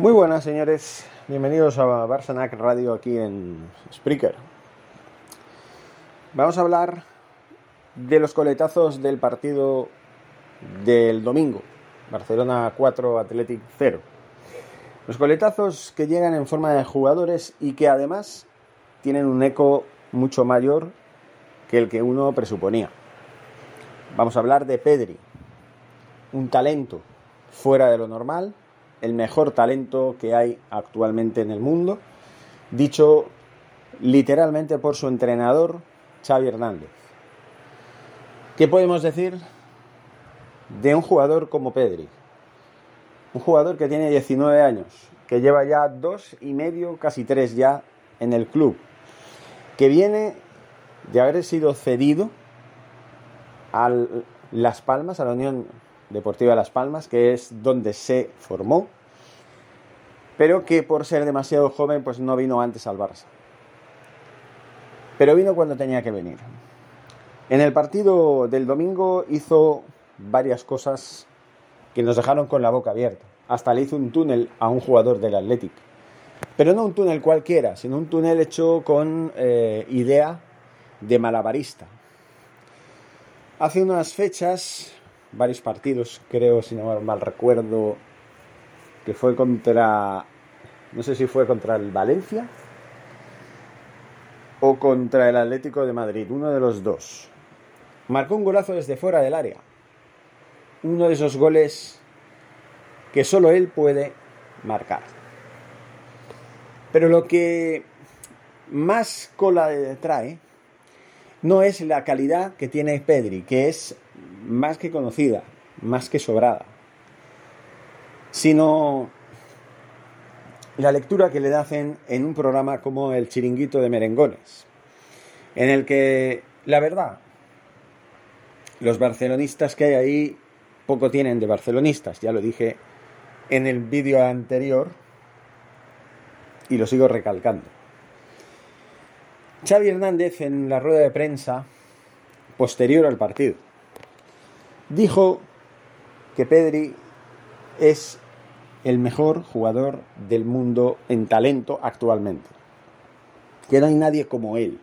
Muy buenas, señores. Bienvenidos a Barsanac Radio aquí en Spreaker. Vamos a hablar de los coletazos del partido del domingo. Barcelona 4, Athletic 0. Los coletazos que llegan en forma de jugadores y que además tienen un eco mucho mayor que el que uno presuponía. Vamos a hablar de Pedri, un talento fuera de lo normal, el mejor talento que hay actualmente en el mundo, dicho literalmente por su entrenador Xavi Hernández. ¿Qué podemos decir de un jugador como Pedri? Un jugador que tiene 19 años, que lleva ya dos y medio, casi tres ya en el club, que viene de haber sido cedido a Las Palmas, a la Unión Deportiva Las Palmas, que es donde se formó, pero que por ser demasiado joven pues no vino antes al Barça. Pero vino cuando tenía que venir. En el partido del domingo hizo varias cosas que nos dejaron con la boca abierta. Hasta le hizo un túnel a un jugador del Athletic. Pero no un túnel cualquiera, sino un túnel hecho con eh, idea de malabarista. Hace unas fechas, varios partidos, creo, si no mal recuerdo, que fue contra, no sé si fue contra el Valencia o contra el Atlético de Madrid, uno de los dos. Marcó un golazo desde fuera del área. Uno de esos goles que solo él puede marcar. Pero lo que más cola trae no es la calidad que tiene Pedri, que es más que conocida, más que sobrada, sino la lectura que le hacen en un programa como El Chiringuito de Merengones, en el que, la verdad, los barcelonistas que hay ahí poco tienen de barcelonistas, ya lo dije en el vídeo anterior y lo sigo recalcando. Xavi Hernández en la rueda de prensa posterior al partido dijo que Pedri es el mejor jugador del mundo en talento actualmente. Que no hay nadie como él.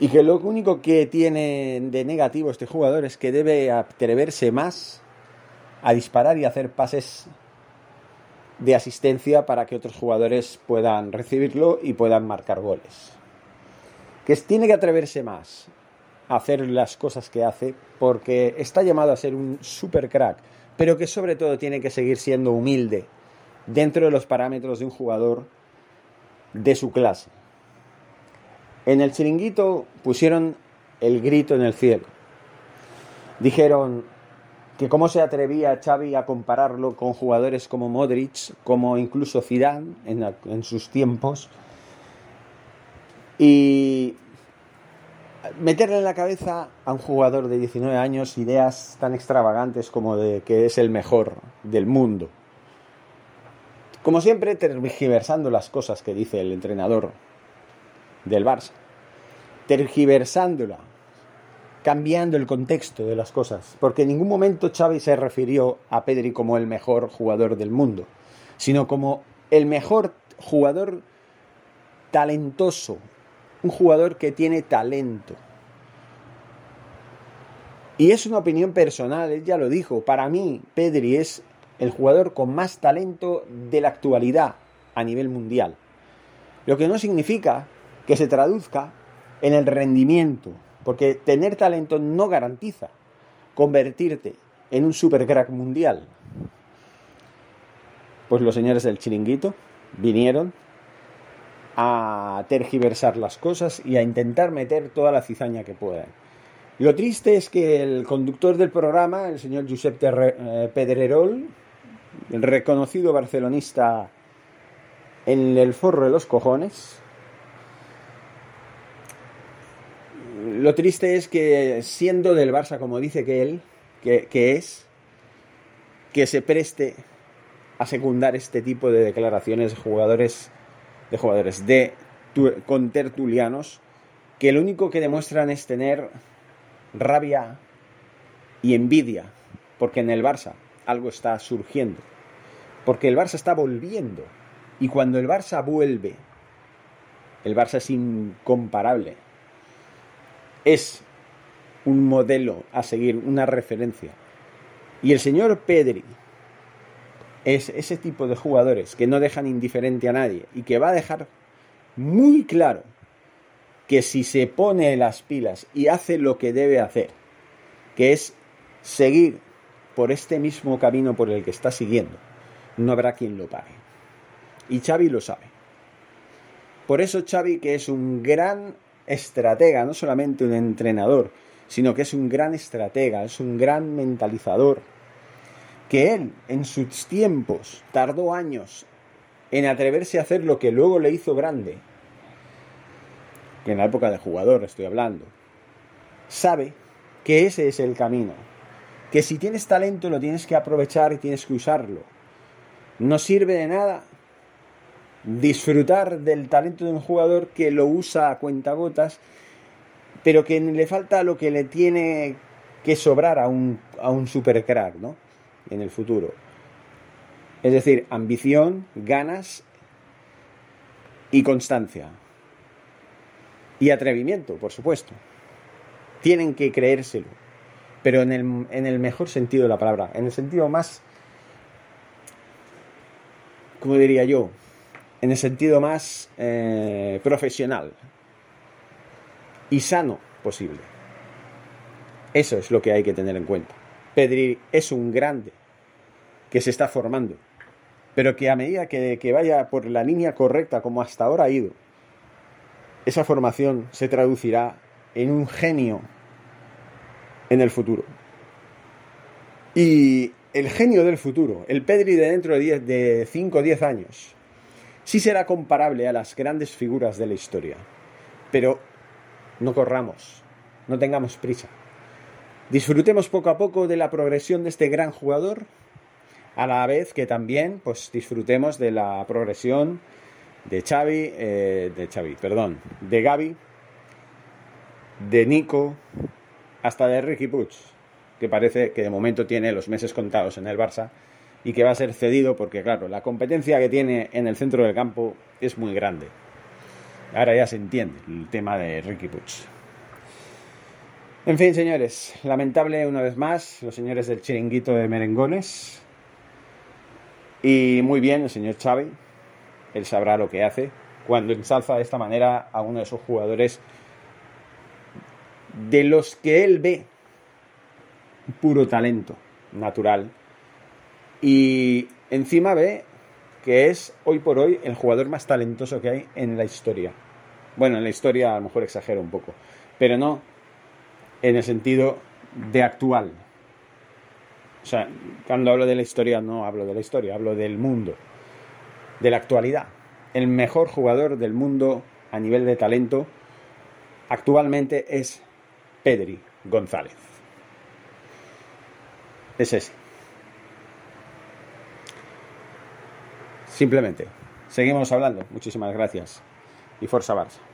Y que lo único que tiene de negativo este jugador es que debe atreverse más a disparar y hacer pases de asistencia para que otros jugadores puedan recibirlo y puedan marcar goles. Que tiene que atreverse más hacer las cosas que hace porque está llamado a ser un super crack, pero que sobre todo tiene que seguir siendo humilde dentro de los parámetros de un jugador de su clase. En el chiringuito pusieron el grito en el cielo. Dijeron que cómo se atrevía Xavi a compararlo con jugadores como Modric, como incluso Zidane en, en sus tiempos, y meterle en la cabeza a un jugador de 19 años ideas tan extravagantes como de que es el mejor del mundo. Como siempre, tergiversando las cosas que dice el entrenador del Barça. Tergiversándola, cambiando el contexto de las cosas. Porque en ningún momento Xavi se refirió a Pedri como el mejor jugador del mundo, sino como el mejor jugador talentoso, un jugador que tiene talento. Y es una opinión personal, él ya lo dijo. Para mí, Pedri es el jugador con más talento de la actualidad a nivel mundial. Lo que no significa que se traduzca en el rendimiento, porque tener talento no garantiza convertirte en un super crack mundial. Pues los señores del chiringuito vinieron a tergiversar las cosas y a intentar meter toda la cizaña que puedan. Lo triste es que el conductor del programa, el señor Josep eh, Pedrerol, el reconocido barcelonista en el forro de los cojones, lo triste es que siendo del Barça, como dice que él, que, es, que se preste a secundar este tipo de declaraciones de jugadores, de jugadores, de contertulianos, que lo único que demuestran es tener rabia y envidia, porque en el Barça algo está surgiendo, porque el Barça está volviendo, y cuando el Barça vuelve, el Barça es incomparable, es un modelo a seguir, una referencia. Y el señor Pedri es ese tipo de jugadores que no dejan indiferente a nadie y que va a dejar muy claro que si se pone las pilas y hace lo que debe hacer, que es seguir por este mismo camino por el que está siguiendo, no habrá quien lo pague. Y Xavi lo sabe. Por eso Xavi, que es un gran estratega, no solamente un entrenador, sino que es un gran estratega, es un gran mentalizador, que él en sus tiempos tardó años en atreverse a hacer lo que luego le hizo grande, que en la época de jugador estoy hablando, sabe que ese es el camino, que si tienes talento lo tienes que aprovechar y tienes que usarlo. No sirve de nada disfrutar del talento de un jugador que lo usa a cuentagotas pero que le falta lo que le tiene que sobrar a un, a un super crack, ¿no? En el futuro. Es decir, ambición, ganas y constancia. Y atrevimiento, por supuesto. Tienen que creérselo. Pero en el, en el mejor sentido de la palabra. En el sentido más. ¿Cómo diría yo? En el sentido más eh, profesional y sano posible. Eso es lo que hay que tener en cuenta. Pedri es un grande que se está formando, pero que a medida que, vaya por la línea correcta como hasta ahora ha ido, esa formación se traducirá en un genio en el futuro. Y el genio del futuro, el Pedri de dentro de, de 5 o 10 años, sí será comparable a las grandes figuras de la historia, pero no corramos, no tengamos prisa. Disfrutemos poco a poco de la progresión de este gran jugador, a la vez que también pues, disfrutemos de la progresión de Xavi, eh, de Xavi, perdón, de Gaby, de Nico, hasta de Ricky Puig, que parece que de momento tiene los meses contados en el Barça y que va a ser cedido porque, claro, la competencia que tiene en el centro del campo es muy grande. Ahora ya se entiende el tema de Ricky Puig. En fin, señores, lamentable una vez más los señores del chiringuito de merengones. Y muy bien el señor Xavi, él sabrá lo que hace cuando ensalza de esta manera a uno de esos jugadores de los que él ve puro talento natural y encima ve que es hoy por hoy el jugador más talentoso que hay en la historia. Bueno, en la historia a lo mejor exagero un poco, pero no en el sentido de actual. O sea, cuando hablo de la historia no hablo de la historia, hablo del mundo, de la actualidad. El mejor jugador del mundo a nivel de talento actualmente es Pedri González. Es ese. Simplemente. Seguimos hablando. Muchísimas gracias y Forza Barça.